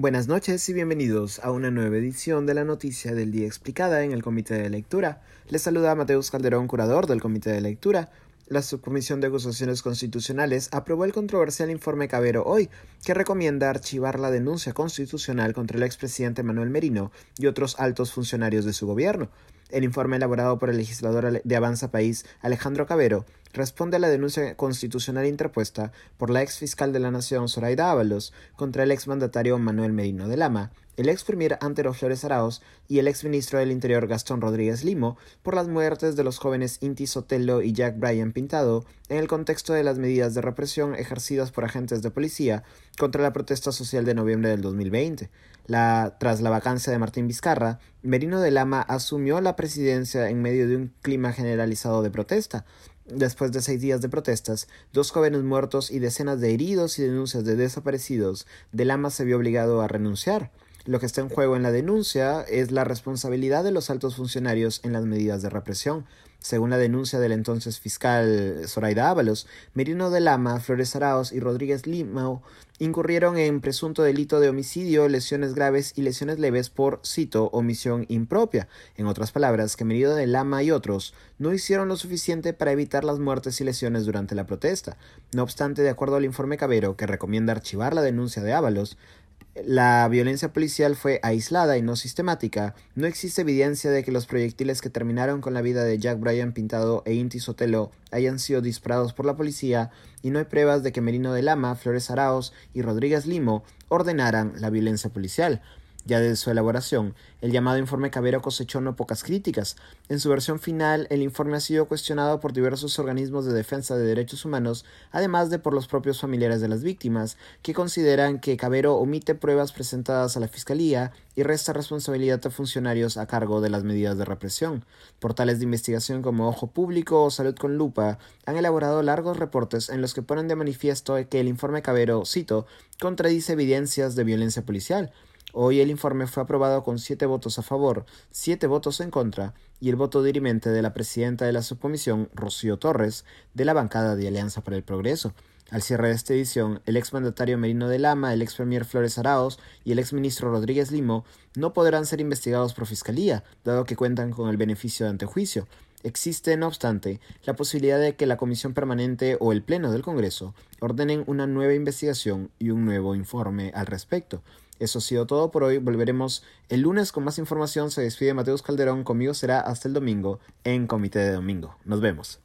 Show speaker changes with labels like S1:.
S1: Buenas noches y bienvenidos a una nueva edición de la Noticia del Día Explicada en el Comité de Lectura. Les saluda Mateus Calderón, curador del Comité de Lectura. La Subcomisión de Acusaciones Constitucionales aprobó el controversial informe Cabero hoy, que recomienda archivar la denuncia constitucional contra el expresidente Manuel Merino y otros altos funcionarios de su gobierno. El informe elaborado por el legislador de Avanza País, Alejandro Cabero, responde a la denuncia constitucional interpuesta por la ex fiscal de la Nación, Zoraida Ábalos, contra el ex mandatario Manuel Merino de Lama, el ex premier Antero Flores Arauz y el ex ministro del Interior Gastón Rodríguez Limo por las muertes de los jóvenes Inti Sotelo y Jack Bryan Pintado en el contexto de las medidas de represión ejercidas por agentes de policía contra la protesta social de noviembre del 2020. La, tras la vacancia de Martín Vizcarra, Merino de Lama asumió la presidencia en medio de un clima generalizado de protesta. Después de seis días de protestas, dos jóvenes muertos y decenas de heridos y denuncias de desaparecidos, de Lama se vio obligado a renunciar. Lo que está en juego en la denuncia es la responsabilidad de los altos funcionarios en las medidas de represión. Según la denuncia del entonces fiscal Zoraida Ábalos, Merino de Lama, Flores Araos y Rodríguez Limao incurrieron en presunto delito de homicidio, lesiones graves y lesiones leves por, cito, omisión impropia. En otras palabras, que Merino de Lama y otros no hicieron lo suficiente para evitar las muertes y lesiones durante la protesta. No obstante, de acuerdo al informe Cabero, que recomienda archivar la denuncia de Ábalos, la violencia policial fue aislada y no sistemática. No existe evidencia de que los proyectiles que terminaron con la vida de Jack Bryan Pintado e Inti Sotelo hayan sido disparados por la policía y no hay pruebas de que Merino de Lama, Flores Araos y Rodríguez Limo ordenaran la violencia policial. Ya desde su elaboración, el llamado informe Cabero cosechó no pocas críticas. En su versión final, el informe ha sido cuestionado por diversos organismos de defensa de derechos humanos, además de por los propios familiares de las víctimas, que consideran que Cabero omite pruebas presentadas a la Fiscalía y resta responsabilidad a funcionarios a cargo de las medidas de represión. Portales de investigación como Ojo Público o Salud con Lupa han elaborado largos reportes en los que ponen de manifiesto que el informe Cabero, cito, contradice evidencias de violencia policial, Hoy el informe fue aprobado con siete votos a favor, siete votos en contra y el voto dirimente de la presidenta de la subcomisión, Rocío Torres, de la bancada de Alianza para el Progreso. Al cierre de esta edición, el ex mandatario Merino de Lama, el ex premier Flores Araos y el ex ministro Rodríguez Limo no podrán ser investigados por fiscalía, dado que cuentan con el beneficio de antejuicio. Existe, no obstante, la posibilidad de que la Comisión Permanente o el Pleno del Congreso ordenen una nueva investigación y un nuevo informe al respecto. Eso ha sido todo por hoy. Volveremos el lunes con más información. Se despide Mateus Calderón. Conmigo será hasta el domingo en Comité de Domingo. Nos vemos.